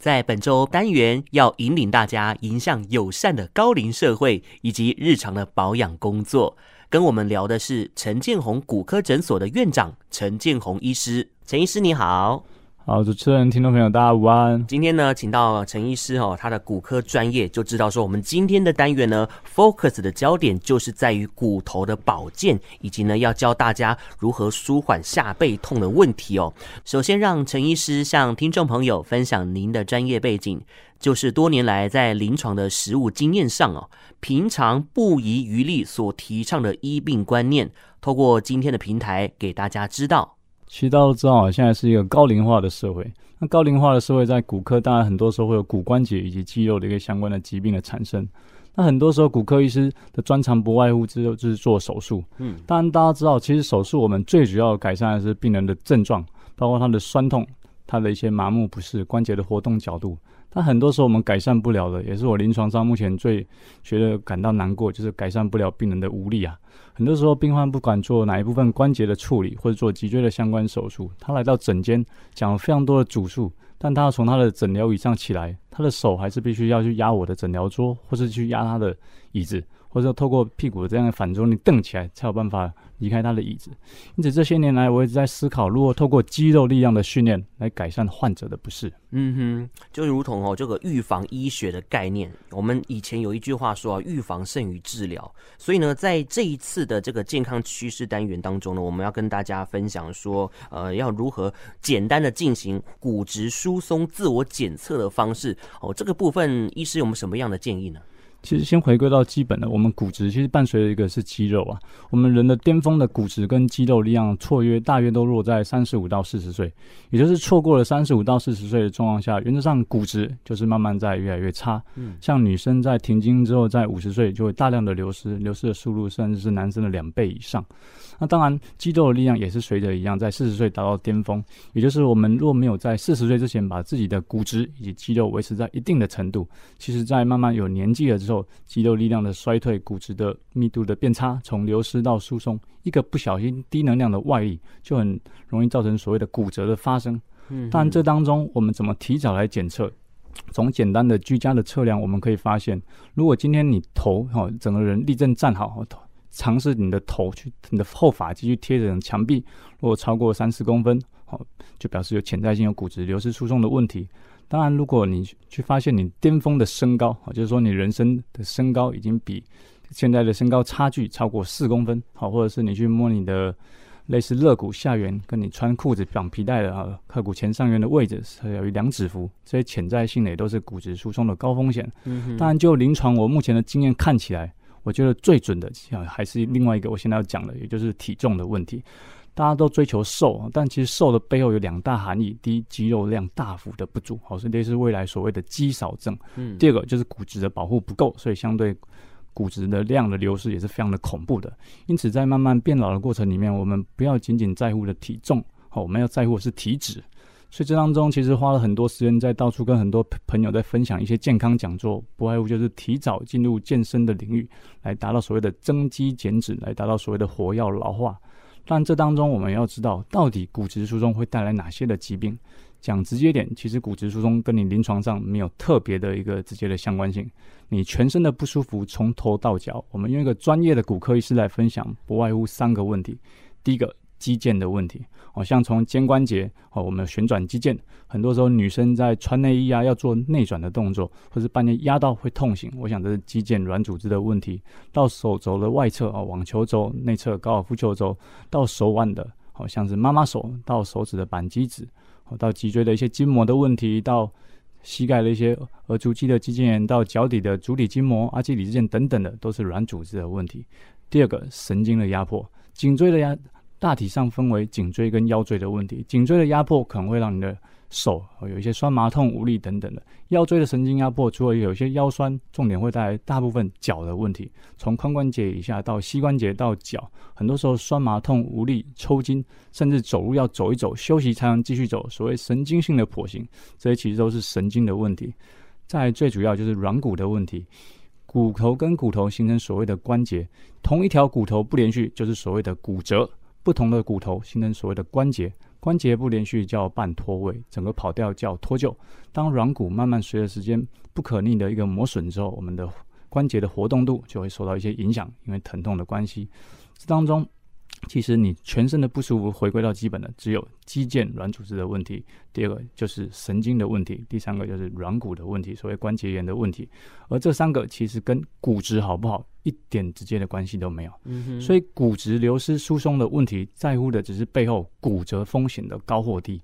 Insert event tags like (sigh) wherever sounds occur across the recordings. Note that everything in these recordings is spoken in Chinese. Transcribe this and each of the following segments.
在本周单元要引领大家迎向友善的高龄社会以及日常的保养工作。跟我们聊的是陈建红骨科诊所的院长陈建红医师。陈医师你好。好，主持人、听众朋友，大家午安。今天呢，请到陈医师哦，他的骨科专业就知道说，我们今天的单元呢，focus 的焦点就是在于骨头的保健，以及呢，要教大家如何舒缓下背痛的问题哦。首先，让陈医师向听众朋友分享您的专业背景，就是多年来在临床的实务经验上哦，平常不遗余力所提倡的医病观念，透过今天的平台给大家知道。其实大家都知道啊，现在是一个高龄化的社会。那高龄化的社会，在骨科当然很多时候会有骨关节以及肌肉的一个相关的疾病的产生。那很多时候骨科医师的专长不外乎只有就是做手术。嗯，当然大家知道，其实手术我们最主要改善的是病人的症状，包括他的酸痛、他的一些麻木不适、关节的活动角度。但很多时候我们改善不了的，也是我临床上目前最觉得感到难过，就是改善不了病人的无力啊。很多时候病患不管做哪一部分关节的处理，或者做脊椎的相关手术，他来到诊间讲了非常多的主诉，但他要从他的诊疗椅上起来，他的手还是必须要去压我的诊疗桌，或是去压他的椅子，或者透过屁股这样的反作用力蹬起来，才有办法。离开他的椅子，因此这些年来，我一直在思考如何透过肌肉力量的训练来改善患者的不适。嗯哼，就如同哦这个预防医学的概念，我们以前有一句话说啊，预防胜于治疗。所以呢，在这一次的这个健康趋势单元当中呢，我们要跟大家分享说，呃，要如何简单的进行骨质疏松自我检测的方式。哦，这个部分医师有没有什么样的建议呢？其实先回归到基本的，我们骨质其实伴随着一个是肌肉啊。我们人的巅峰的骨质跟肌肉力量错约大约都落在三十五到四十岁，也就是错过了三十五到四十岁的状况下，原则上骨质就是慢慢在越来越差。嗯，像女生在停经之后，在五十岁就会大量的流失，流失的速度甚至是男生的两倍以上。那当然，肌肉的力量也是随着一样，在四十岁达到巅峰。也就是我们若没有在四十岁之前把自己的骨质以及肌肉维持在一定的程度，其实，在慢慢有年纪了之后，肌肉力量的衰退、骨质的密度的变差，从流失到疏松，一个不小心低能量的外力，就很容易造成所谓的骨折的发生。嗯，但这当中我们怎么提早来检测？从简单的居家的测量，我们可以发现，如果今天你头哈整个人立正站好，头。尝试你的头去，你的后发继续贴着墙壁，如果超过三四公分，好，就表示有潜在性有骨质流失疏松的问题。当然，如果你去发现你巅峰的身高，好，就是说你人生的身高已经比现在的身高差距超过四公分，好，或者是你去摸你的类似肋骨下缘，跟你穿裤子绑皮带的啊，髂骨前上缘的位置是有一两指幅，这些潜在性的也都是骨质疏松的高风险。嗯。当然，就临床我目前的经验看起来。我觉得最准的，还是另外一个我现在要讲的，也就是体重的问题。大家都追求瘦，但其实瘦的背后有两大含义：第一，肌肉量大幅的不足，好，所以这是未来所谓的肌少症；嗯，第二个就是骨质的保护不够，所以相对骨质的量的流失也是非常的恐怖的。因此，在慢慢变老的过程里面，我们不要仅仅在乎的体重，好，我们要在乎的是体脂。所以这当中其实花了很多时间在到处跟很多朋友在分享一些健康讲座，不外乎就是提早进入健身的领域，来达到所谓的增肌减脂，来达到所谓的活跃老化。但这当中我们要知道，到底骨质疏松会带来哪些的疾病？讲直接点，其实骨质疏松跟你临床上没有特别的一个直接的相关性。你全身的不舒服，从头到脚，我们用一个专业的骨科医师来分享，不外乎三个问题。第一个。肌腱的问题，好像从肩关节，哦，我们旋转肌腱，很多时候女生在穿内衣啊，要做内转的动作，或是半夜压到会痛醒，我想这是肌腱软组织的问题。到手肘的外侧啊，网球肘内侧、高尔夫球肘，到手腕的，好像是妈妈手，到手指的扳机指，到脊椎的一些筋膜的问题，到膝盖的一些额足肌的肌腱炎，到脚底的足底筋膜、阿基里斯腱等等的，都是软组织的问题。第二个，神经的压迫，颈椎的压。大体上分为颈椎跟腰椎的问题。颈椎的压迫可能会让你的手有一些酸麻痛、无力等等的。腰椎的神经压迫，除了有一些腰酸，重点会带来大部分脚的问题。从髋关节以下到膝关节到脚，很多时候酸麻痛、无力、抽筋，甚至走路要走一走，休息才能继续走。所谓神经性的跛行，这些其实都是神经的问题。再最主要就是软骨的问题，骨头跟骨头形成所谓的关节，同一条骨头不连续，就是所谓的骨折。不同的骨头形成所谓的关节，关节不连续叫半脱位，整个跑掉叫脱臼。当软骨慢慢随着时间不可逆的一个磨损之后，我们的关节的活动度就会受到一些影响，因为疼痛的关系。这当中。其实你全身的不舒服，回归到基本的，只有肌腱软组织的问题，第二个就是神经的问题，第三个就是软骨的问题，所谓关节炎的问题。而这三个其实跟骨质好不好一点直接的关系都没有。嗯哼。所以骨质流失疏松的问题，在乎的只是背后骨折风险的高或低。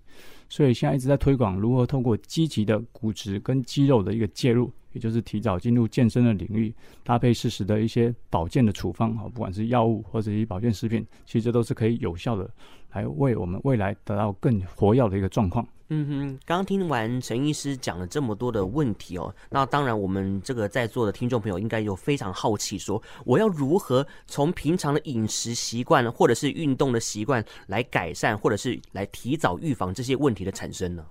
所以现在一直在推广如何透过积极的骨质跟肌肉的一个介入。也就是提早进入健身的领域，搭配适时的一些保健的处方，哈，不管是药物或者一些保健食品，其实这都是可以有效的来为我们未来得到更活跃的一个状况。嗯哼，刚听完陈医师讲了这么多的问题哦，那当然我们这个在座的听众朋友应该有非常好奇，说我要如何从平常的饮食习惯或者是运动的习惯来改善，或者是来提早预防这些问题的产生呢？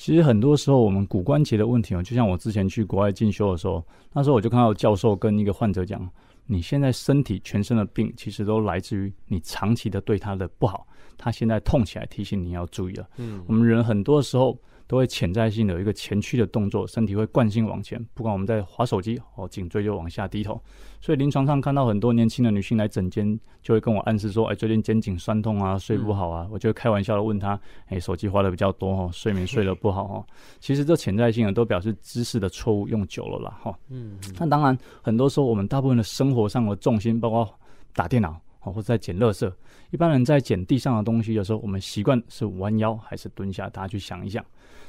其实很多时候，我们骨关节的问题哦，就像我之前去国外进修的时候，那时候我就看到教授跟一个患者讲：你现在身体全身的病，其实都来自于你长期的对他的不好。他现在痛起来，提醒你要注意了。嗯，我们人很多时候。都会潜在性的有一个前屈的动作，身体会惯性往前。不管我们在滑手机，哦，颈椎就往下低头。所以临床上看到很多年轻的女性来诊间，就会跟我暗示说：“哎，最近肩颈酸痛啊，睡不好啊。嗯 (laughs) ”我就会开玩笑的问她：“哎，手机滑的比较多哦，睡眠睡得不好哦。”其实这潜在性的都表示姿势的错误用久了啦，哈。嗯。那当然，很多时候我们大部分的生活上的重心，包括打电脑哦，或者在捡垃圾。一般人在捡地上的东西的时候，我们习惯是弯腰还是蹲下？大家去想一想。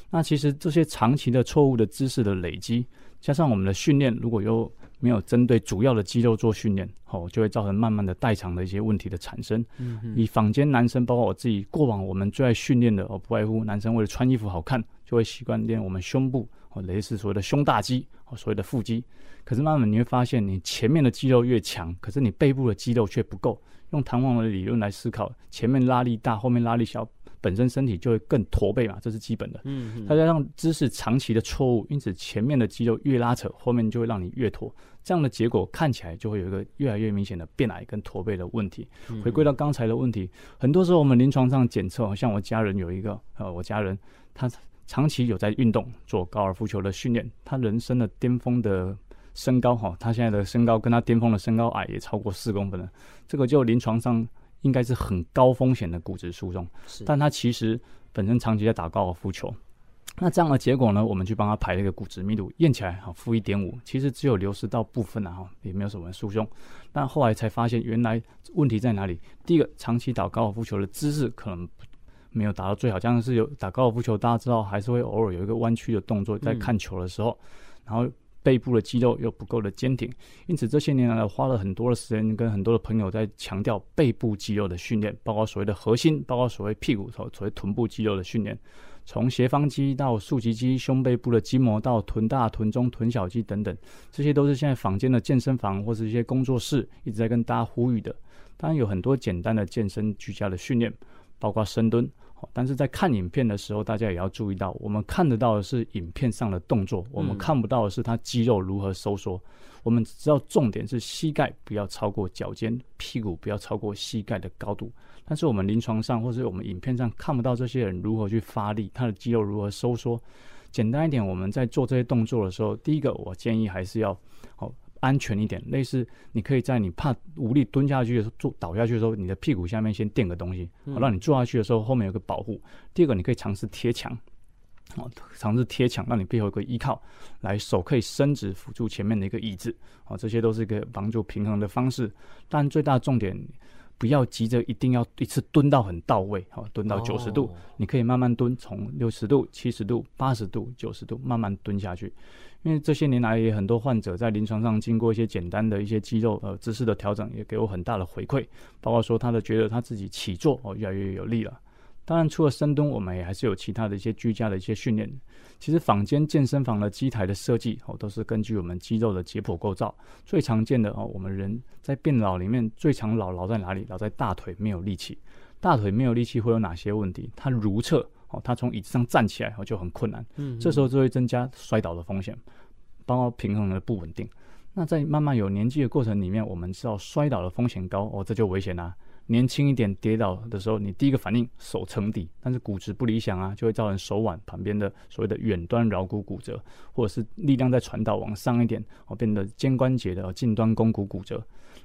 那其实这些长期的错误的姿势的累积，加上我们的训练，如果又没有针对主要的肌肉做训练，哦，就会造成慢慢的代偿的一些问题的产生。嗯，以坊间男生，包括我自己，过往我们最爱训练的哦，不外乎男生为了穿衣服好看，就会习惯练我们胸部哦，类似所谓的胸大肌哦，所谓的腹肌。可是慢慢你会发现，你前面的肌肉越强，可是你背部的肌肉却不够。用弹簧的理论来思考，前面拉力大，后面拉力小。本身身体就会更驼背嘛，这是基本的。嗯嗯。再加上姿势长期的错误，因此前面的肌肉越拉扯，后面就会让你越驼。这样的结果看起来就会有一个越来越明显的变矮跟驼背的问题。回归到刚才的问题，很多时候我们临床上检测，像我家人有一个，呃，我家人他长期有在运动，做高尔夫球的训练，他人生的巅峰的身高哈，他现在的身高跟他巅峰的身高矮也超过四公分了。这个就临床上。应该是很高风险的骨质疏松，是，但他其实本身长期在打高尔夫球，那这样的结果呢？我们去帮他排了一个骨质密度，验起来哈负一点五，其实只有流失到部分啊，哈，也没有什么疏松。但后来才发现，原来问题在哪里？第一个，长期打高尔夫球的姿势可能没有达到最好，像是有打高尔夫球，大家知道还是会偶尔有一个弯曲的动作，在看球的时候，嗯、然后。背部的肌肉又不够的坚挺，因此这些年来花了很多的时间，跟很多的朋友在强调背部肌肉的训练，包括所谓的核心，包括所谓屁股头、所谓臀部肌肉的训练，从斜方肌到竖脊肌、胸背部的筋膜到臀大、臀中、臀小肌等等，这些都是现在坊间的健身房或是一些工作室一直在跟大家呼吁的。当然有很多简单的健身居家的训练，包括深蹲。但是在看影片的时候，大家也要注意到，我们看得到的是影片上的动作，我们看不到的是他肌肉如何收缩。我们只知道重点是膝盖不要超过脚尖，屁股不要超过膝盖的高度。但是我们临床上或者我们影片上看不到这些人如何去发力，他的肌肉如何收缩。简单一点，我们在做这些动作的时候，第一个我建议还是要好。安全一点，类似你可以在你怕无力蹲下去的时候，坐倒下去的时候，你的屁股下面先垫个东西，好让你坐下去的时候后面有个保护。第二个，你可以尝试贴墙，哦，尝试贴墙，让你背后有个依靠，来手可以伸直辅助前面的一个椅子，哦，这些都是一个帮助平衡的方式。但最大重点，不要急着一定要一次蹲到很到位，好，蹲到九十度，你可以慢慢蹲，从六十度、七十度、八十度、九十度慢慢蹲下去。因为这些年来也很多患者在临床上经过一些简单的一些肌肉呃姿势的调整，也给我很大的回馈，包括说他的觉得他自己起坐哦越来越有力了。当然除了深蹲，我们也还是有其他的一些居家的一些训练。其实坊间健身房的机台的设计哦都是根据我们肌肉的解剖构造。最常见的哦，我们人在变老里面最常老老在哪里？老在大腿没有力气。大腿没有力气会有哪些问题？他如厕。哦，他从椅子上站起来，哦，就很困难。嗯，这时候就会增加摔倒的风险，包括平衡的不稳定。那在慢慢有年纪的过程里面，我们知道摔倒的风险高，哦，这就危险啦。年轻一点跌倒的时候，你第一个反应手撑地，但是骨质不理想啊，就会造成手腕旁边的所谓的远端桡骨骨折，或者是力量在传导往上一点，哦，变得肩关节的近端肱骨骨折。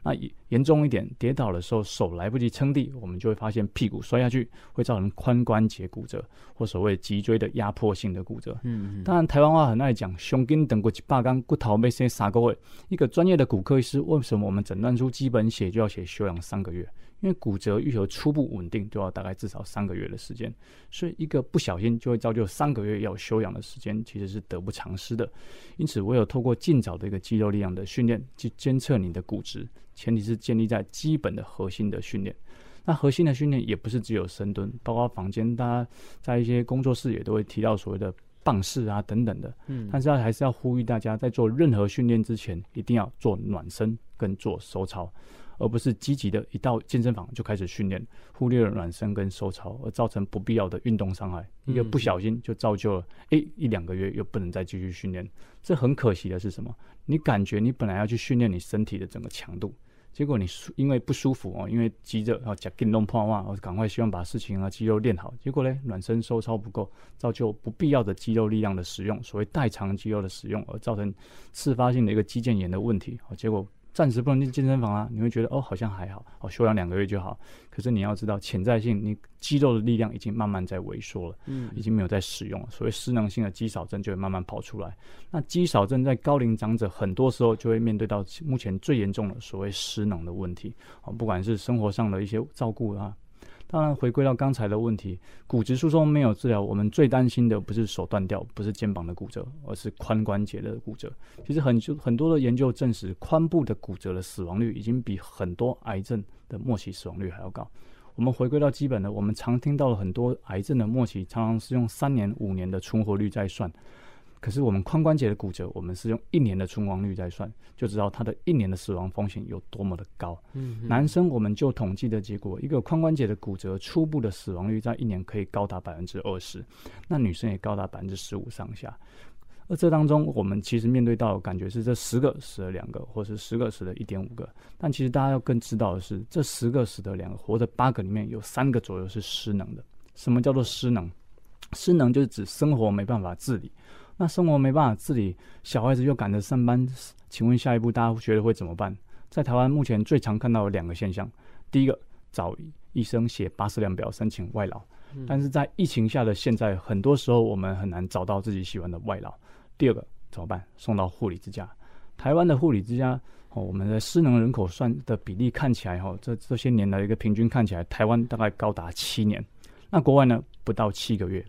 那严重一点，跌倒的时候手来不及撑地，我们就会发现屁股摔下去，会造成髋关节骨折或所谓脊椎的压迫性的骨折。嗯，嗯，当然台湾话很爱讲，胸筋等过几百公骨头被先撒过位。一个专业的骨科医师，为什么我们诊断出基本写就要写休养三个月？因为骨折愈合初步稳定，就要大概至少三个月的时间，所以一个不小心就会造就三个月要休养的时间，其实是得不偿失的。因此，唯有透过尽早的一个肌肉力量的训练，去监测你的骨质，前提是建立在基本的核心的训练。那核心的训练也不是只有深蹲，包括房间大家在一些工作室也都会提到所谓的棒式啊等等的。嗯，但是要还是要呼吁大家在做任何训练之前，一定要做暖身跟做收操。而不是积极的一到健身房就开始训练，忽略了暖身跟收操，而造成不必要的运动伤害。一个不小心就造就了，哎、一两个月又不能再继续训练。这很可惜的是什么？你感觉你本来要去训练你身体的整个强度，结果你因为不舒服哦，因为急着要加运动破万，我赶快希望把事情啊肌肉练好，结果呢，暖身收操不够，造就不必要的肌肉力量的使用，所谓代偿肌肉的使用，而造成次发性的一个肌腱炎的问题。结果。暂时不能进健身房啊，你会觉得哦，好像还好，哦，休养两个月就好。可是你要知道，潜在性，你肌肉的力量已经慢慢在萎缩了，嗯，已经没有在使用了。所谓失能性的肌少症就会慢慢跑出来。那肌少症在高龄长者很多时候就会面对到目前最严重的所谓失能的问题，哦，不管是生活上的一些照顾啊。当然，回归到刚才的问题，骨质疏松没有治疗，我们最担心的不是手断掉，不是肩膀的骨折，而是髋关节的骨折。其实很就很多的研究证实，髋部的骨折的死亡率已经比很多癌症的末期死亡率还要高。我们回归到基本的，我们常听到了很多癌症的末期，常常是用三年、五年的存活率在算。可是我们髋关节的骨折，我们是用一年的存亡率在算，就知道它的一年的死亡风险有多么的高。嗯，男生我们就统计的结果，一个髋关节的骨折初步的死亡率在一年可以高达百分之二十，那女生也高达百分之十五上下。而这当中，我们其实面对到的感觉是这十个死了两个，或是十个死了一点五个。但其实大家要更知道的是，这十个死的两个，活的八个里面有三个左右是失能的。什么叫做失能？失能就是指生活没办法自理。那生活没办法自理，小孩子又赶着上班，请问下一步大家觉得会怎么办？在台湾目前最常看到的两个现象，第一个找医生写八十量表申请外劳，但是在疫情下的现在，很多时候我们很难找到自己喜欢的外劳。第二个怎么办？送到护理之家。台湾的护理之家，哦，我们的失能人口算的比例看起来，哈，这这些年来一个平均看起来，台湾大概高达七年，那国外呢不到七个月。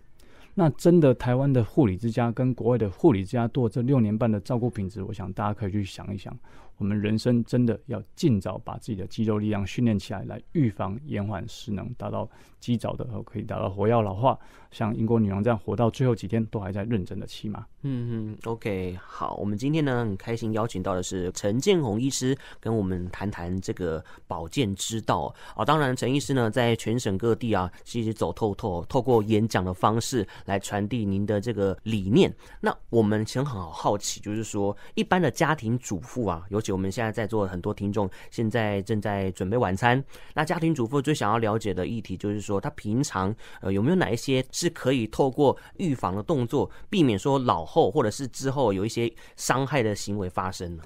那真的，台湾的护理之家跟国外的护理之家做这六年半的照顾品质，我想大家可以去想一想。我们人生真的要尽早把自己的肌肉力量训练起来，来预防延缓失能，达到及早的可以达到活药老化，像英国女王这样活到最后几天都还在认真的骑马。嗯嗯，OK，好，我们今天呢很开心邀请到的是陈建宏医师，跟我们谈谈这个保健之道啊。当然，陈医师呢在全省各地啊，其实走透透，透过演讲的方式来传递您的这个理念。那我们其实很好好奇，就是说一般的家庭主妇啊，尤其我们现在在座的很多听众，现在正在准备晚餐。那家庭主妇最想要了解的议题，就是说他平常呃有没有哪一些是可以透过预防的动作，避免说老后或者是之后有一些伤害的行为发生呢？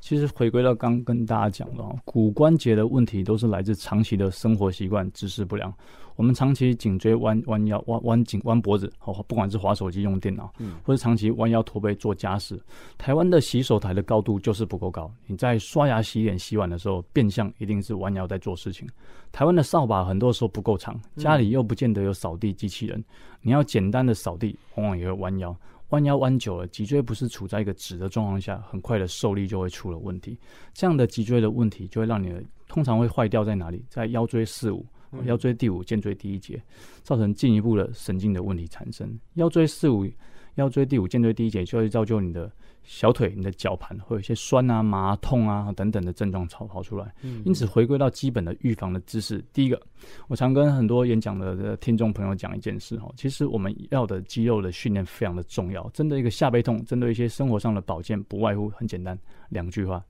其实回归到刚跟大家讲的，骨关节的问题都是来自长期的生活习惯、姿势不良。我们长期颈椎弯弯腰、弯弯颈、弯脖子，不管是滑手机、用电脑，或者长期弯腰驼背做家事。台湾的洗手台的高度就是不够高，你在刷牙、洗脸、洗碗的时候，变相一定是弯腰在做事情。台湾的扫把很多时候不够长，家里又不见得有扫地机器人，你要简单的扫地，往往也会弯腰。弯腰弯久了，脊椎不是处在一个直的状况下，很快的受力就会出了问题。这样的脊椎的问题，就会让你的通常会坏掉在哪里？在腰椎四五。腰椎第五、肩椎第一节，造成进一步的神经的问题产生。腰椎四五、腰椎第五、肩椎第一节，就会造就你的小腿、你的脚盘会有一些酸啊、麻、痛啊等等的症状跑跑出来。因此，回归到基本的预防的知识，第一个，我常跟很多演讲的听众朋友讲一件事哈，其实我们要的肌肉的训练非常的重要。针对一个下背痛，针对一些生活上的保健，不外乎很简单两句话：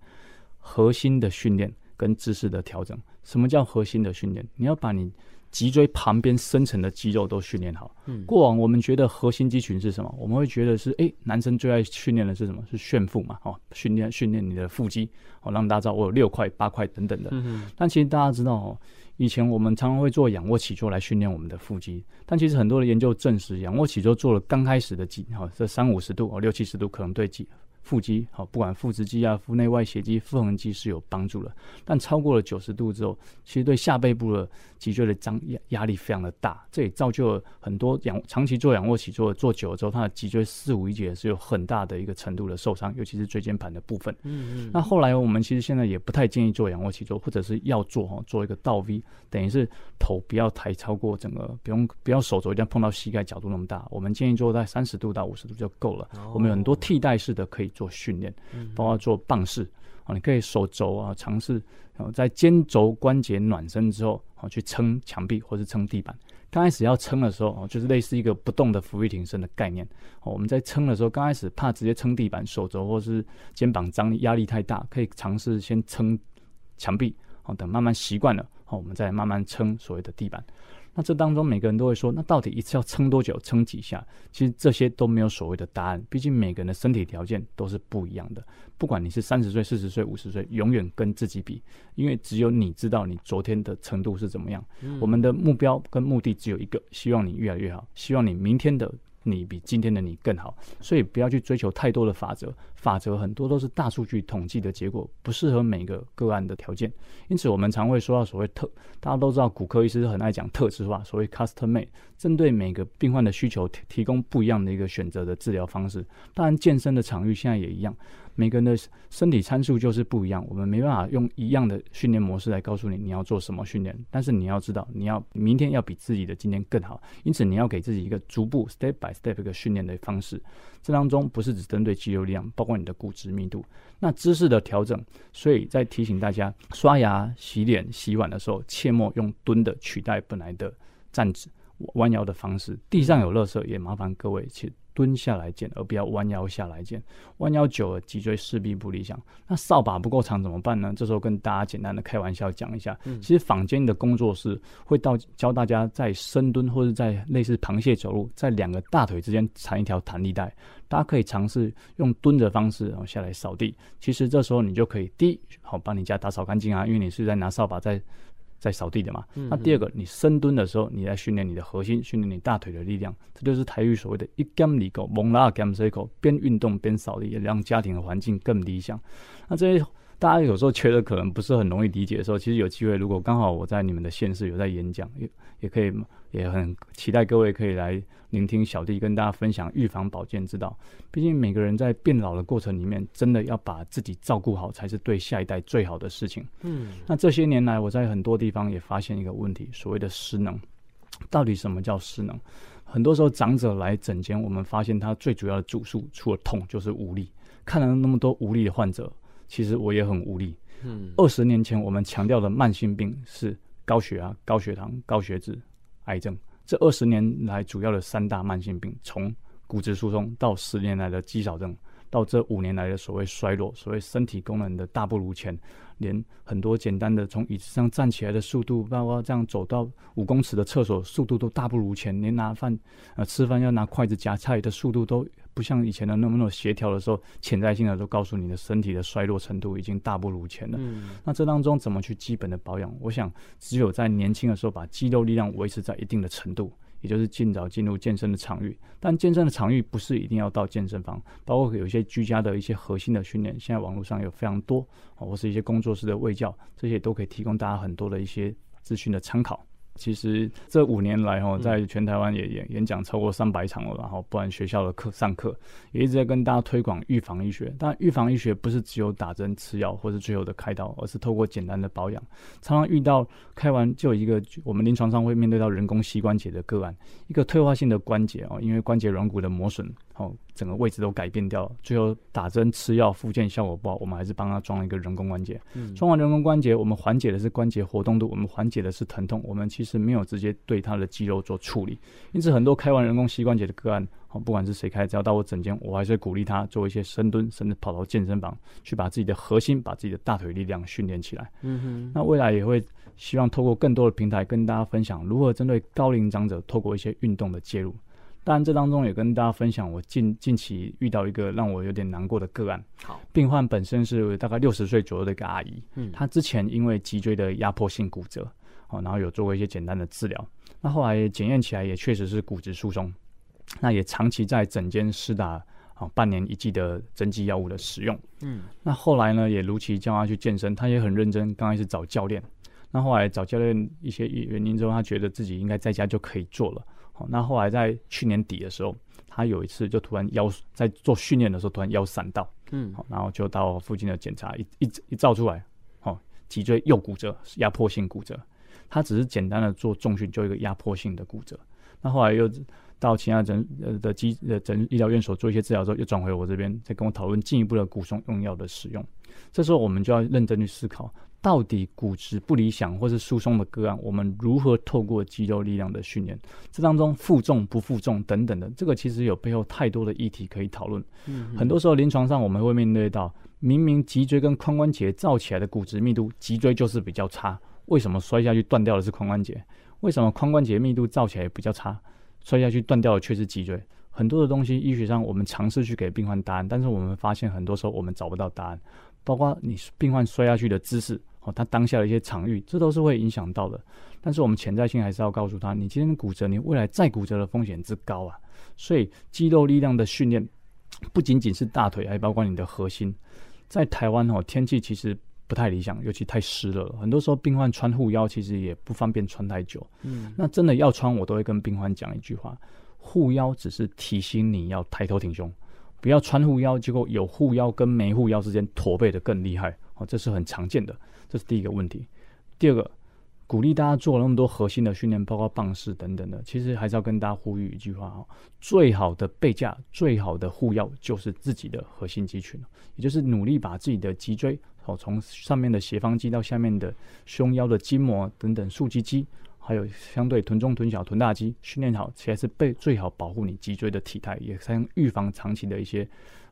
核心的训练跟姿势的调整。什么叫核心的训练？你要把你脊椎旁边深层的肌肉都训练好。嗯，过往我们觉得核心肌群是什么？我们会觉得是哎，男生最爱训练的是什么？是炫腹嘛？哦，训练训练你的腹肌，哦，让大家知道我有六块、八块等等的。嗯哼。但其实大家知道哦，以前我们常常会做仰卧起坐来训练我们的腹肌，但其实很多的研究证实，仰卧起坐做了刚开始的几，哦，这三五十度哦，六七十度可能对肌。腹肌好，不管腹直肌啊、腹内外斜肌、腹横肌是有帮助的，但超过了九十度之后，其实对下背部的脊椎的张压压力非常的大，这也造就了很多仰长期做仰卧起坐做久了之后，它的脊椎四五一节是有很大的一个程度的受伤，尤其是椎间盘的部分。嗯嗯。那后来我们其实现在也不太建议做仰卧起坐，或者是要做哈，做一个倒 V，等于是头不要抬超过整个，不用不要手肘一定要碰到膝盖角度那么大，我们建议做在三十度到五十度就够了。我们有很多替代式的可以。做训练，包括做棒式啊，你可以手肘啊，尝试在肩肘关节暖身之后，啊去撑墙壁或是撑地板。刚开始要撑的时候，就是类似一个不动的伏地挺身的概念。我们在撑的时候，刚开始怕直接撑地板，手肘或是肩膀张力压力太大，可以尝试先撑墙壁，好等慢慢习惯了，好我们再慢慢撑所谓的地板。那这当中每个人都会说，那到底一次要撑多久？撑几下？其实这些都没有所谓的答案，毕竟每个人的身体条件都是不一样的。不管你是三十岁、四十岁、五十岁，永远跟自己比，因为只有你知道你昨天的程度是怎么样。嗯。我们的目标跟目的只有一个，希望你越来越好，希望你明天的。你比今天的你更好，所以不要去追求太多的法则。法则很多都是大数据统计的结果，不适合每个个案的条件。因此，我们常会说到所谓特，大家都知道骨科医师很爱讲特质化，所谓 custom made，针对每个病患的需求提提供不一样的一个选择的治疗方式。当然，健身的场域现在也一样。每个人的身体参数就是不一样，我们没办法用一样的训练模式来告诉你你要做什么训练。但是你要知道，你要明天要比自己的今天更好，因此你要给自己一个逐步 step by step 一个训练的方式。这当中不是只针对肌肉力量，包括你的骨质密度。那姿势的调整，所以在提醒大家，刷牙、洗脸、洗碗的时候，切莫用蹲的取代本来的站姿、弯腰的方式。地上有垃圾，也麻烦各位去。蹲下来捡，而不要弯腰下来捡。弯腰久了，脊椎势必不理想。那扫把不够长怎么办呢？这时候跟大家简单的开玩笑讲一下。嗯、其实坊间的工作室会到教大家在深蹲或者在类似螃蟹走路，在两个大腿之间缠一条弹力带。大家可以尝试用蹲的方式，然后下来扫地。其实这时候你就可以第一，好帮你家打扫干净啊，因为你是在拿扫把在。在扫地的嘛，那第二个，你深蹲的时候，你在训练你的核心，训练你大腿的力量，这就是台语所谓的一兼二顾，蒙拉兼塞口，边运动边扫地，也让家庭的环境更理想。那这些大家有时候觉得可能不是很容易理解的时候，其实有机会，如果刚好我在你们的县市有在演讲，也也可以，也很期待各位可以来聆听小弟跟大家分享预防保健之道。毕竟每个人在变老的过程里面，真的要把自己照顾好，才是对下一代最好的事情。嗯，那这些年来，我在很多地方也发现一个问题，所谓的失能。到底什么叫失能？很多时候长者来诊间，我们发现他最主要的主诉，除了痛就是无力。看了那么多无力的患者，其实我也很无力。嗯，二十年前我们强调的慢性病是。高血压、高血糖、高血脂、癌症，这二十年来主要的三大慢性病，从骨质疏松到十年来的肌少症，到这五年来的所谓衰落，所谓身体功能的大不如前，连很多简单的从椅子上站起来的速度，包括这样走到五公尺的厕所速度都大不如前，连拿饭呃吃饭要拿筷子夹菜的速度都。不像以前的那么那么协调的时候，潜在性的都告诉你的身体的衰落程度已经大不如前了。嗯。那这当中怎么去基本的保养？我想只有在年轻的时候把肌肉力量维持在一定的程度，也就是尽早进入健身的场域。但健身的场域不是一定要到健身房，包括有一些居家的一些核心的训练，现在网络上有非常多，或是一些工作室的卫教，这些都可以提供大家很多的一些资讯的参考。其实这五年来哦，在全台湾也演演讲超过三百场了，然后不然学校的课上课也一直在跟大家推广预防医学。但预防医学不是只有打针吃药或是最后的开刀，而是透过简单的保养。常常遇到开完就有一个我们临床上会面对到人工膝关节的个案，一个退化性的关节哦，因为关节软骨的磨损哦，整个位置都改变掉了，最后打针吃药复健效果不好，我们还是帮他装了一个人工关节。装完人工关节，我们缓解的是关节活动度，我们缓解的是疼痛，我们其实没有直接对他的肌肉做处理。因此，很多开完人工膝关节的个案，哦，不管是谁开，只要到我诊间，我还是鼓励他做一些深蹲，甚至跑到健身房去把自己的核心、把自己的大腿力量训练起来。嗯哼。那未来也会希望透过更多的平台跟大家分享如何针对高龄长者，透过一些运动的介入。当然，这当中也跟大家分享，我近近期遇到一个让我有点难过的个案。好，病患本身是大概六十岁左右的一个阿姨。嗯，她之前因为脊椎的压迫性骨折，哦，然后有做过一些简单的治疗。那后来检验起来也确实是骨质疏松，那也长期在整间施打啊半年一剂的针剂药物的使用。嗯，那后来呢，也如期叫她去健身，她也很认真，刚开始找教练。那后来找教练一些原因之后，她觉得自己应该在家就可以做了。好，那后来在去年底的时候，他有一次就突然腰在做训练的时候突然腰闪到，嗯，好，然后就到附近的检查，一一一照出来，好，脊椎右骨折，压迫性骨折。他只是简单的做重训，就一个压迫性的骨折。那后来又到其他诊呃的机呃诊医疗院所做一些治疗之后，又转回我这边，再跟我讨论进一步的骨松用药的使用。这时候我们就要认真去思考。到底骨质不理想或是疏松的个案，我们如何透过肌肉力量的训练？这当中负重不负重等等的，这个其实有背后太多的议题可以讨论。嗯，很多时候临床上我们会面对到，明明脊椎跟髋关节造起来的骨质密度，脊椎就是比较差，为什么摔下去断掉的是髋关节？为什么髋关节密度造起来比较差，摔下去断掉的却是脊椎？很多的东西医学上我们尝试去给病患答案，但是我们发现很多时候我们找不到答案，包括你病患摔下去的姿势。哦，他当下的一些场域，这都是会影响到的。但是我们潜在性还是要告诉他，你今天骨折，你未来再骨折的风险之高啊！所以肌肉力量的训练不仅仅是大腿，还包括你的核心。在台湾哦，天气其实不太理想，尤其太湿了，很多时候病患穿护腰其实也不方便穿太久。嗯，那真的要穿，我都会跟病患讲一句话：护腰只是提醒你要抬头挺胸，不要穿护腰，结果有护腰跟没护腰之间驼背的更厉害。哦，这是很常见的。这是第一个问题，第二个，鼓励大家做那么多核心的训练，包括棒式等等的，其实还是要跟大家呼吁一句话哈：最好的背架，最好的护腰，就是自己的核心肌群，也就是努力把自己的脊椎，哦，从上面的斜方肌到下面的胸腰的筋膜等等竖脊肌，还有相对臀中、臀小、臀大肌训练好，其实是背最好保护你脊椎的体态，也才能预防长期的一些。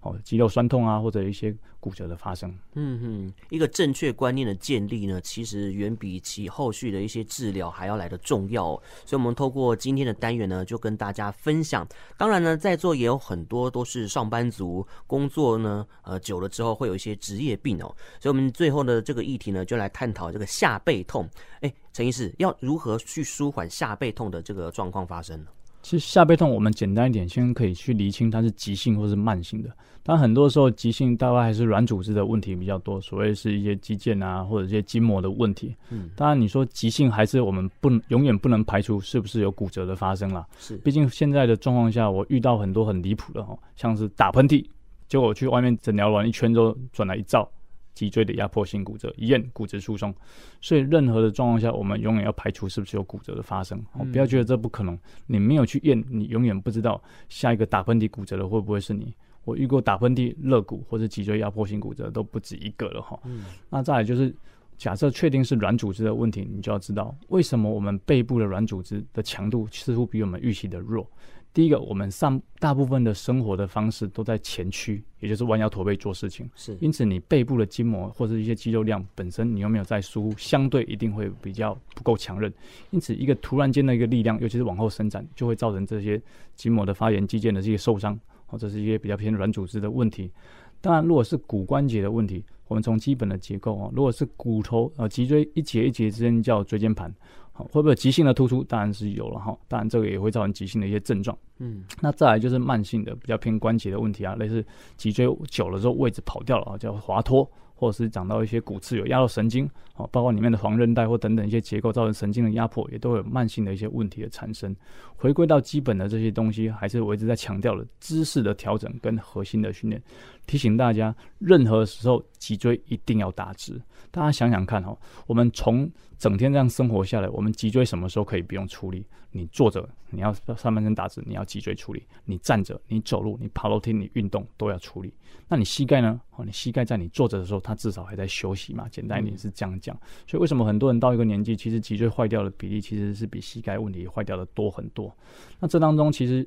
哦，肌肉酸痛啊，或者一些骨折的发生。嗯哼，一个正确观念的建立呢，其实远比其后续的一些治疗还要来的重要。所以，我们透过今天的单元呢，就跟大家分享。当然呢，在座也有很多都是上班族，工作呢，呃，久了之后会有一些职业病哦。所以，我们最后的这个议题呢，就来探讨这个下背痛。哎，陈医师，要如何去舒缓下背痛的这个状况发生呢？其实下背痛，我们简单一点，先可以去厘清它是急性或是慢性的。但很多时候急性大概还是软组织的问题比较多，所谓是一些肌腱啊或者一些筋膜的问题。嗯，当然你说急性还是我们不永远不能排除是不是有骨折的发生啦。是，毕竟现在的状况下，我遇到很多很离谱的哦，像是打喷嚏，结果我去外面诊疗完一圈之后转来一照。脊椎的压迫性骨折，一验骨质疏松，所以任何的状况下，我们永远要排除是不是有骨折的发生。哦、嗯，不要觉得这不可能，你没有去验，你永远不知道下一个打喷嚏骨折的会不会是你。我遇过打喷嚏肋骨或者脊椎压迫性骨折都不止一个了哈。嗯，那再来就是假设确定是软组织的问题，你就要知道为什么我们背部的软组织的强度似乎比我们预期的弱。第一个，我们上大部分的生活的方式都在前屈，也就是弯腰驼背做事情。是，因此你背部的筋膜或者一些肌肉量本身，你又没有在输，相对一定会比较不够强韧。因此，一个突然间的一个力量，尤其是往后伸展，就会造成这些筋膜的发炎、肌腱的这些受伤，或者是一些比较偏软组织的问题。当然，如果是骨关节的问题，我们从基本的结构啊，如果是骨头呃脊椎一节一节之间叫椎间盘。好，会不会有急性的突出？当然是有了哈，当然这个也会造成急性的一些症状。嗯，那再来就是慢性的，比较偏关节的问题啊，类似脊椎久了之后位置跑掉了啊，叫滑脱，或者是长到一些骨刺有压到神经，哦，包括里面的黄韧带或等等一些结构造成神经的压迫，也都会有慢性的一些问题的产生。回归到基本的这些东西，还是我一直在强调的姿势的调整跟核心的训练，提醒大家，任何时候脊椎一定要打直。大家想想看哦，我们从整天这样生活下来，我们脊椎什么时候可以不用处理？你坐着，你要上半身打直，你要脊椎处理；你站着，你走路，你爬楼梯，你运动都要处理。那你膝盖呢？哦，你膝盖在你坐着的时候，它至少还在休息嘛。简单一点是这样讲。所以为什么很多人到一个年纪，其实脊椎坏掉的比例其实是比膝盖问题坏掉的多很多？那这当中其实。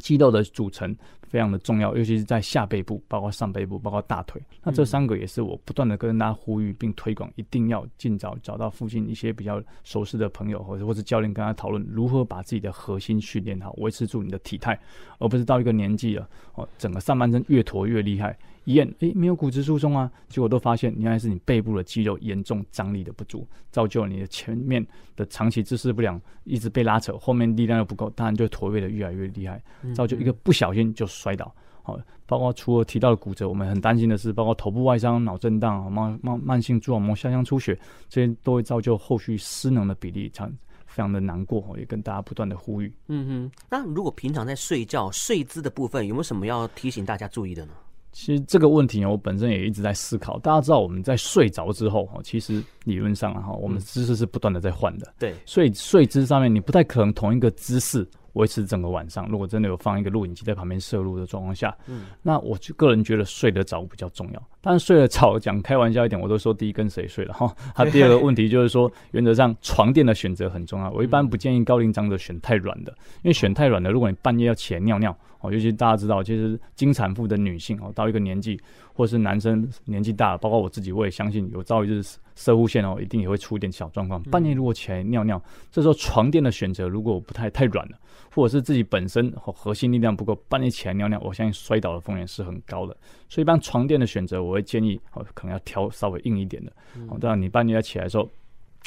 肌肉的组成非常的重要，尤其是在下背部，包括上背部，包括大腿。那这三个也是我不断的跟大家呼吁并推广，一定要尽早找到附近一些比较熟悉的朋友，或者或者教练跟他讨论如何把自己的核心训练好，维持住你的体态，而不是到一个年纪了哦，整个上半身越驼越厉害。一验，诶，没有骨质疏松啊，结果都发现原来是你背部的肌肉严重张力的不足，造就了你的前面的长期姿势不良，一直被拉扯，后面力量又不够，当然就驼背的越来越厉害，造就一个不小心就摔倒。好，包括除了提到的骨折，我们很担心的是，包括头部外伤、脑震荡、慢慢慢性蛛网膜下腔出血，这些都会造就后续失能的比例，常非常的难过。也跟大家不断的呼吁。嗯哼，那如果平常在睡觉睡姿的部分，有没有什么要提醒大家注意的呢？其实这个问题我本身也一直在思考。大家知道我们在睡着之后，其实理论上哈，我们姿势是不断的在换的。对，所以睡姿上面你不太可能同一个姿势维持整个晚上。如果真的有放一个录影机在旁边摄录的状况下，嗯，那我就个人觉得睡得着比较重要。但是睡得着，讲开玩笑一点，我都说第一跟谁睡了哈。(laughs) 他第二个问题就是说，原则上床垫的选择很重要。我一般不建议高龄长者选太软的，因为选太软的，如果你半夜要起来尿尿。哦，尤其大家知道，其实经产妇的女性哦，到一个年纪，或者是男生年纪大了，包括我自己，我也相信有朝一日射护线哦，一定也会出一点小状况。半夜如果起来尿尿，这时候床垫的选择如果不太太软了，或者是自己本身核心力量不够，半夜起来尿尿，我相信摔倒的风险是很高的。所以一般床垫的选择，我会建议哦，可能要挑稍微硬一点的。哦，当然你半夜要起来的时候。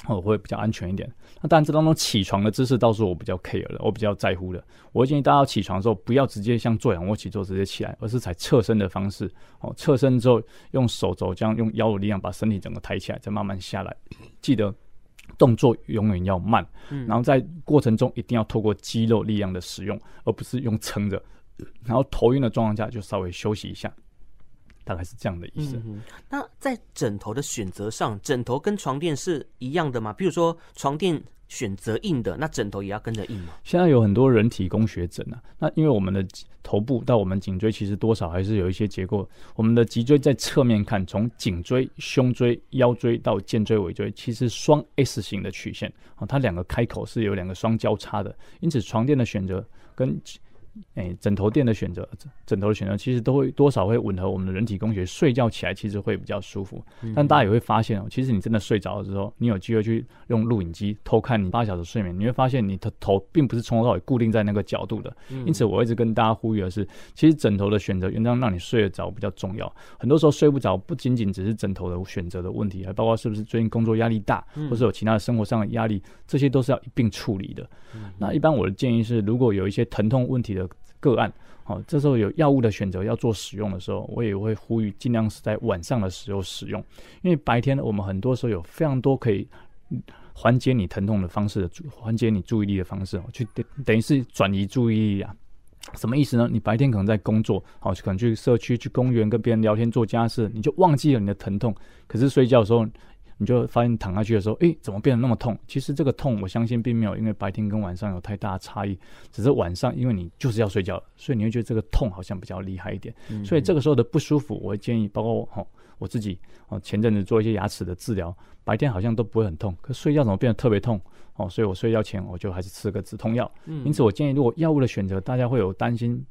我会比较安全一点。那当然，这当中起床的姿势倒是我比较 care 的，我比较在乎的。我会建议大家起床的时候，不要直接像做仰卧起坐直接起来，而是采侧身的方式。哦，侧身之后用手肘这样用腰的力量把身体整个抬起来，再慢慢下来。记得动作永远要慢，嗯然后在过程中一定要透过肌肉力量的使用，而不是用撑着。然后头晕的状况下就稍微休息一下。大概是这样的意思。嗯。那在枕头的选择上，枕头跟床垫是一样的吗？比如说床垫选择硬的，那枕头也要跟着硬吗？现在有很多人体工学枕啊，那因为我们的头部到我们颈椎其实多少还是有一些结构。我们的脊椎在侧面看，从颈椎、胸椎、腰椎到肩椎、尾椎，其实双 S 型的曲线啊，它两个开口是有两个双交叉的，因此床垫的选择跟。哎、欸，枕头垫的选择，枕头的选择，其实都会多少会吻合我们的人体工学，睡觉起来其实会比较舒服。但大家也会发现哦，其实你真的睡着了之后，你有机会去用录影机偷看你八小时睡眠，你会发现你的头并不是从头到尾固定在那个角度的。因此，我一直跟大家呼吁的是，其实枕头的选择，应当让你睡得着比较重要。很多时候睡不着，不仅仅只是枕头的选择的问题，还包括是不是最近工作压力大，或是有其他的生活上的压力，这些都是要一并处理的。那一般我的建议是，如果有一些疼痛问题的个案，好，这时候有药物的选择要做使用的时候，我也会呼吁尽量是在晚上的时候使用，因为白天我们很多时候有非常多可以缓解你疼痛的方式的，缓解你注意力的方式，去等等于是转移注意力啊。什么意思呢？你白天可能在工作，好，可能去社区、去公园跟别人聊天、做家事，你就忘记了你的疼痛，可是睡觉的时候。你就发现躺下去的时候，诶，怎么变得那么痛？其实这个痛，我相信并没有因为白天跟晚上有太大的差异，只是晚上因为你就是要睡觉了，所以你会觉得这个痛好像比较厉害一点。嗯、所以这个时候的不舒服，我会建议，包括我，我自己哦，前阵子做一些牙齿的治疗，白天好像都不会很痛，可睡觉怎么变得特别痛？哦，所以我睡觉前我就还是吃个止痛药。嗯、因此，我建议如果药物的选择，大家会有担心。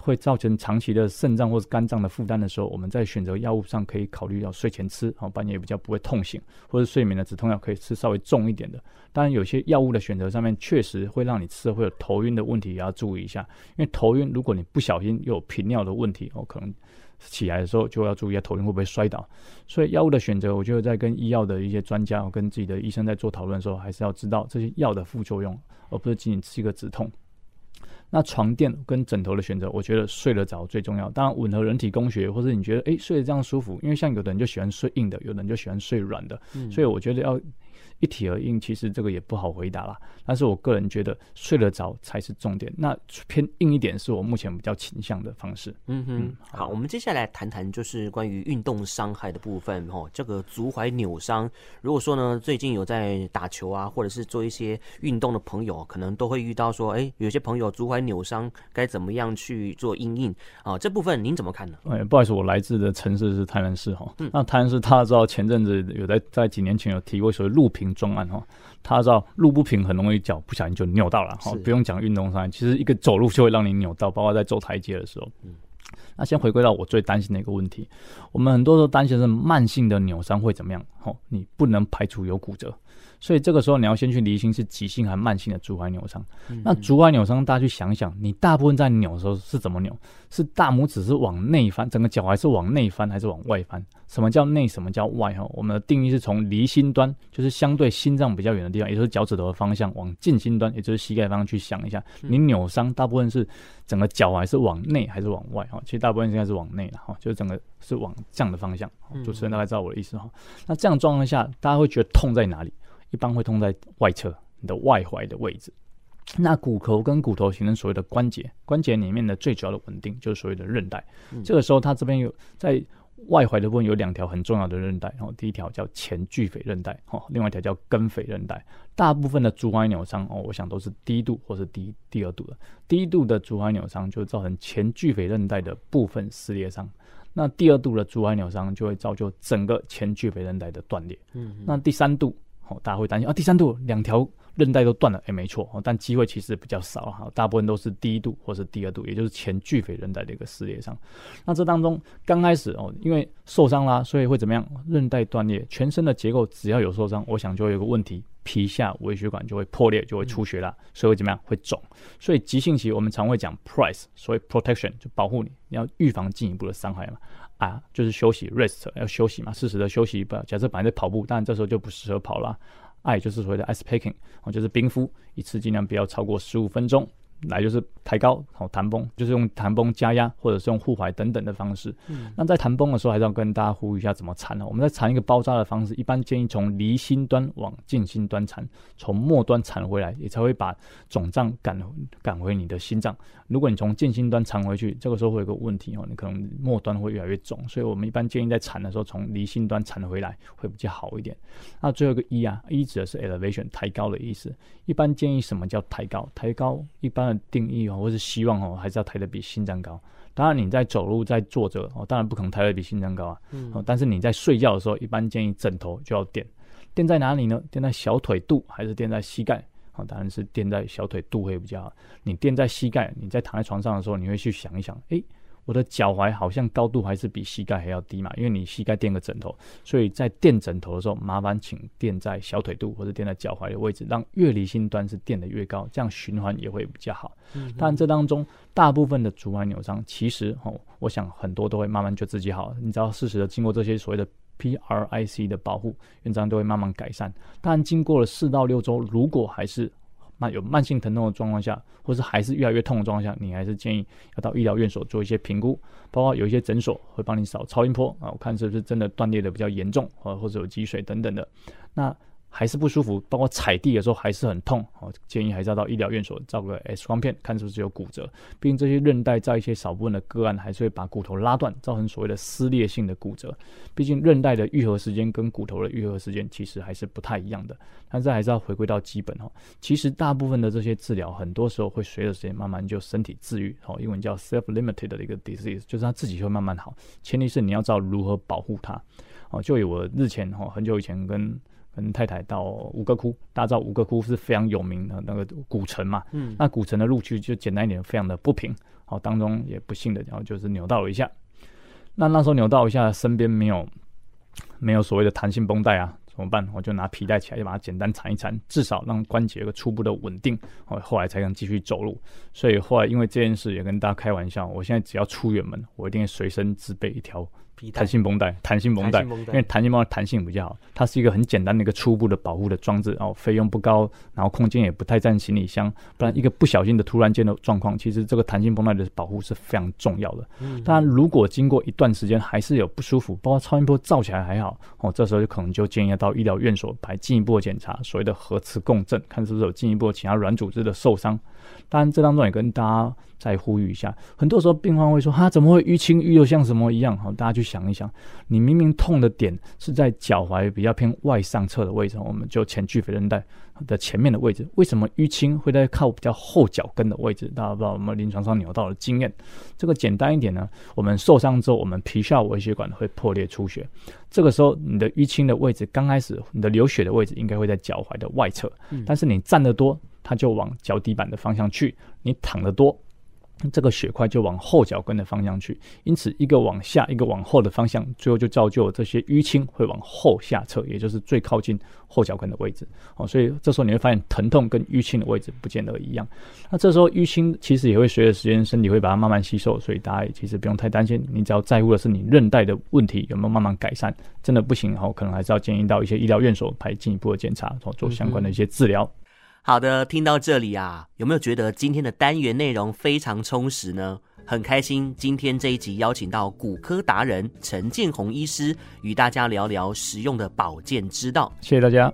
会造成长期的肾脏或者肝脏的负担的时候，我们在选择药物上可以考虑要睡前吃，好，半夜比较不会痛醒，或者睡眠的止痛药可以吃稍微重一点的。当然，有些药物的选择上面确实会让你吃会有头晕的问题，也要注意一下。因为头晕，如果你不小心有频尿的问题，哦，可能起来的时候就要注意一下头晕会不会摔倒。所以药物的选择，我觉得在跟医药的一些专家跟自己的医生在做讨论的时候，还是要知道这些药的副作用，而不是仅仅吃一个止痛。那床垫跟枕头的选择，我觉得睡得着最重要。当然，吻合人体工学，或者你觉得诶、欸、睡得这样舒服，因为像有的人就喜欢睡硬的，有的人就喜欢睡软的。嗯、所以我觉得要一体而硬，其实这个也不好回答啦。但是我个人觉得睡得着才是重点。那偏硬一点是我目前比较倾向的方式。嗯哼，嗯好，我们接下来谈谈就是关于运动伤害的部分哦。这个足踝扭伤，如果说呢最近有在打球啊，或者是做一些运动的朋友，可能都会遇到说，哎，有些朋友足踝扭伤该怎么样去做因应啊？这部分您怎么看呢？哎，不好意思，我来自的城市是台南市哈。嗯，那台南市大家知道前阵子有在在几年前有提过所谓路平专案哈，他知道路不平很容易脚不小心就扭到了哈，不用讲运动伤害，其实一个走路就会让你扭到，包括在走台阶的时候。嗯，那先回归到我最担心的一个问题，我们很多时候担心的是慢性的扭伤会怎么样？哦，你不能排除有骨折。所以这个时候你要先去厘清是急性还是慢性的足踝扭伤。嗯、那足踝扭伤，大家去想想，你大部分在扭的时候是怎么扭？是大拇指是往内翻，整个脚踝是往内翻还是往外翻？什么叫内？什么叫外？哈，我们的定义是从离心端，就是相对心脏比较远的地方，也就是脚趾头的方向，往近心端，也就是膝盖方向去想一下。你扭伤大部分是整个脚踝是往内还是往外？哈，其实大部分应该是往内了哈，就是整个是往这样的方向。主持人大概知道我的意思哈。那这样状况下，大家会觉得痛在哪里？一般会痛在外侧，你的外踝的位置。那骨头跟骨头形成所谓的关节，关节里面的最主要的稳定就是所谓的韧带。嗯、这个时候，它这边有在外踝的部分有两条很重要的韧带，然后第一条叫前距腓韧带，哦，另外一条叫根腓韧带。大部分的足踝扭伤哦，我想都是第一度或是第一第二度的。第一度的足踝扭伤就造成前距腓韧带的部分撕裂伤，那第二度的足踝扭伤就会造就整个前距腓韧带的断裂。嗯哼，那第三度。哦大家会担心啊，第三度两条韧带都断了，哎、欸，没错，但机会其实比较少哈，大部分都是第一度或是第二度，也就是前距腓韧带的一个撕裂伤。那这当中刚开始哦，因为受伤啦，所以会怎么样？韧带断裂，全身的结构只要有受伤，我想就会有个问题，皮下微血管就会破裂，就会出血啦，嗯、所以会怎么样？会肿。所以急性期我们常会讲 price，所以 protection 就保护你，你要预防进一步的伤害嘛。啊，就是休息，rest 要休息嘛，适时的休息。不，假设本来在跑步，但这时候就不适合跑了。I 就是所谓的 ice packing，哦，就是冰敷，一次尽量不要超过十五分钟。来就是抬高，好弹绷，就是用弹绷加压，或者是用护踝等等的方式。嗯，那在弹绷的时候，还是要跟大家呼吁一下怎么缠呢？我们在缠一个包扎的方式，一般建议从离心端往近心端缠，从末端缠回来，也才会把肿胀赶赶回你的心脏。如果你从近心端缠回去，这个时候会有个问题哦，你可能末端会越来越肿。所以我们一般建议在缠的时候，从离心端缠回来会比较好一点。那最后一个一啊一指的是 elevation，抬高的意思。一般建议什么叫抬高？抬高一般。定义哦，或是希望哦，还是要抬得比心脏高。当然你在走路、在坐着哦，当然不可能抬得比心脏高啊。嗯。但是你在睡觉的时候，一般建议枕头就要垫，垫在哪里呢？垫在小腿肚还是垫在膝盖？哦，当然是垫在小腿肚会比较好。你垫在膝盖，你在躺在床上的时候，你会去想一想，诶。我的脚踝好像高度还是比膝盖还要低嘛，因为你膝盖垫个枕头，所以在垫枕头的时候，麻烦请垫在小腿肚或者垫在脚踝的位置，让越离心端是垫得越高，这样循环也会比较好。嗯，但这当中大部分的足踝扭伤，其实哦，我想很多都会慢慢就自己好，你只要适时的经过这些所谓的 PRIC 的保护，原则上都会慢慢改善。但经过了四到六周，如果还是那有慢性疼痛的状况下，或是还是越来越痛的状况下，你还是建议要到医疗院所做一些评估，包括有一些诊所会帮你扫超音波啊，我看是不是真的断裂的比较严重，啊，或者有积水等等的。那还是不舒服，包括踩地的时候还是很痛，哦，建议还是要到医疗院所照个 X 光片，看是不是有骨折。毕竟这些韧带在一些少部分的个案，还是会把骨头拉断，造成所谓的撕裂性的骨折。毕竟韧带的愈合时间跟骨头的愈合时间其实还是不太一样的。但是还是要回归到基本哈，其实大部分的这些治疗，很多时候会随着时间慢慢就身体自愈，哦，英文叫 self-limited 的一个 disease，就是它自己会慢慢好。前提是你要知道如何保护它。哦，就以我日前哈，很久以前跟跟太太到五个窟，大家知道五个窟是非常有名的那个古城嘛，嗯，那古城的路区就简单一点，非常的不平，好，当中也不幸的，然后就是扭到了一下，那那时候扭到一下，身边没有没有所谓的弹性绷带啊，怎么办？我就拿皮带起来，就把它简单缠一缠，至少让关节有个初步的稳定，哦，后来才能继续走路。所以后来因为这件事也跟大家开玩笑，我现在只要出远门，我一定会随身自备一条。弹性绷带，弹性绷带，因为弹性绷带弹性比较好，它是一个很简单的一个初步的保护的装置，然后费用不高，然后空间也不太占行李箱，不然一个不小心的突然间的状况，其实这个弹性绷带的保护是非常重要的。当然，如果经过一段时间还是有不舒服，包括超音波照起来还好，哦，这时候就可能就建议要到医疗院所来进一步的检查，所谓的核磁共振，看是不是有进一步其他软组织的受伤。当然，这当中也跟大家再呼吁一下，很多时候病患会说：“哈怎么会淤青淤又像什么一样？”好，大家去想一想，你明明痛的点是在脚踝比较偏外上侧的位置，我们就前距腓韧带的前面的位置，为什么淤青会在靠比较后脚跟的位置？大家不知道我们临床上扭到的经验。这个简单一点呢，我们受伤之后，我们皮下微血管会破裂出血，这个时候你的淤青的位置刚开始，你的流血的位置应该会在脚踝的外侧，但是你站得多。它就往脚底板的方向去，你躺得多，这个血块就往后脚跟的方向去，因此一个往下，一个往后的方向，最后就造就了这些淤青会往后下侧，也就是最靠近后脚跟的位置。哦，所以这时候你会发现疼痛跟淤青的位置不见得一样。那这时候淤青其实也会随着时间，身体会把它慢慢吸收，所以大家也其实不用太担心。你只要在乎的是你韧带的问题有没有慢慢改善，真的不行，然后可能还是要建议到一些医疗院所来进一步的检查，做相关的一些治疗。好的，听到这里啊，有没有觉得今天的单元内容非常充实呢？很开心，今天这一集邀请到骨科达人陈建宏医师，与大家聊聊实用的保健之道。谢谢大家。